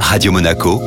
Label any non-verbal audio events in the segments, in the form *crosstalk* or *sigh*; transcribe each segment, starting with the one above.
Radio Monaco,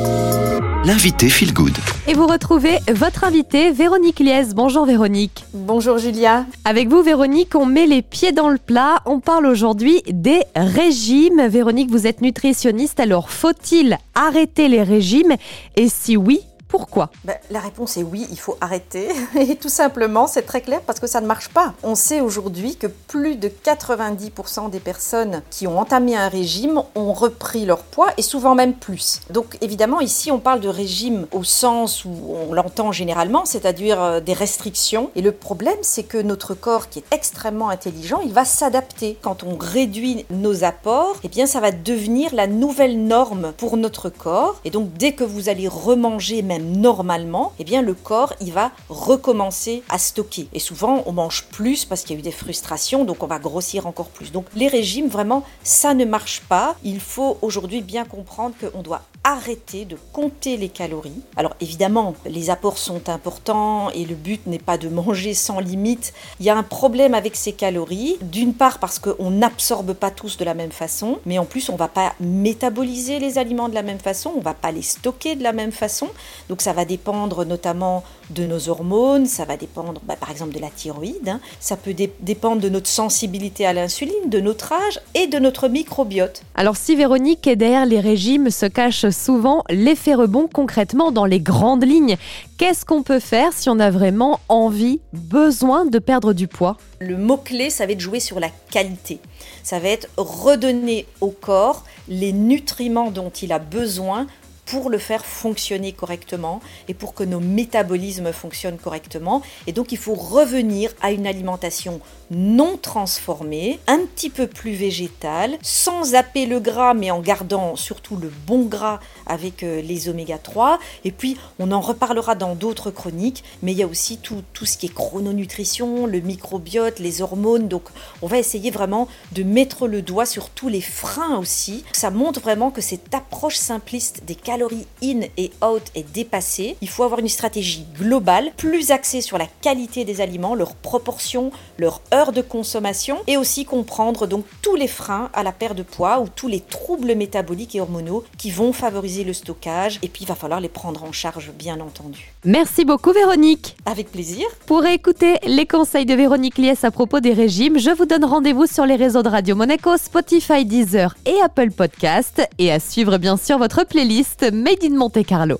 l'invité Feel Good. Et vous retrouvez votre invitée Véronique Liès. Bonjour Véronique. Bonjour Julia. Avec vous Véronique, on met les pieds dans le plat. On parle aujourd'hui des régimes. Véronique, vous êtes nutritionniste, alors faut-il arrêter les régimes? Et si oui, pourquoi ben, La réponse est oui, il faut arrêter. *laughs* Et tout simplement, c'est très clair parce que ça ne marche pas. On sait aujourd'hui que plus de 90% des personnes qui ont entamé un régime ont repris leur poids et souvent même plus. Donc évidemment, ici, on parle de régime au sens où on l'entend généralement, c'est-à-dire euh, des restrictions. Et le problème, c'est que notre corps, qui est extrêmement intelligent, il va s'adapter. Quand on réduit nos apports, eh bien, ça va devenir la nouvelle norme pour notre corps. Et donc, dès que vous allez remanger même normalement, eh bien le corps il va recommencer à stocker. Et souvent on mange plus parce qu'il y a eu des frustrations, donc on va grossir encore plus. Donc les régimes vraiment ça ne marche pas. Il faut aujourd'hui bien comprendre qu'on doit arrêter de compter les calories. Alors évidemment, les apports sont importants et le but n'est pas de manger sans limite. Il y a un problème avec ces calories, d'une part parce qu'on n'absorbe pas tous de la même façon, mais en plus on va pas métaboliser les aliments de la même façon, on va pas les stocker de la même façon. Donc ça va dépendre notamment de nos hormones, ça va dépendre bah, par exemple de la thyroïde, hein. ça peut dépendre de notre sensibilité à l'insuline, de notre âge et de notre microbiote. Alors si Véronique est derrière les régimes se cache souvent l'effet rebond concrètement dans les grandes lignes, qu'est-ce qu'on peut faire si on a vraiment envie, besoin de perdre du poids? Le mot-clé, ça va être jouer sur la qualité. Ça va être redonner au corps les nutriments dont il a besoin pour le faire fonctionner correctement et pour que nos métabolismes fonctionnent correctement. Et donc il faut revenir à une alimentation non transformée, un petit peu plus végétale, sans zapper le gras mais en gardant surtout le bon gras avec euh, les oméga 3. Et puis on en reparlera dans d'autres chroniques, mais il y a aussi tout, tout ce qui est chrononutrition, le microbiote, les hormones. Donc on va essayer vraiment de mettre le doigt sur tous les freins aussi. Ça montre vraiment que cette approche simpliste des calories in et out est dépassée. Il faut avoir une stratégie globale, plus axée sur la qualité des aliments, leur proportion, leur heure de consommation, et aussi comprendre donc tous les freins à la perte de poids ou tous les troubles métaboliques et hormonaux qui vont favoriser le stockage. Et puis il va falloir les prendre en charge, bien entendu. Merci beaucoup Véronique. Avec plaisir. Pour écouter les conseils de Véronique Liès à propos des régimes, je vous donne rendez-vous sur les réseaux de Radio Monaco, Spotify, Deezer et Apple Podcast, et à suivre bien sûr votre playlist Made in Monte Carlo.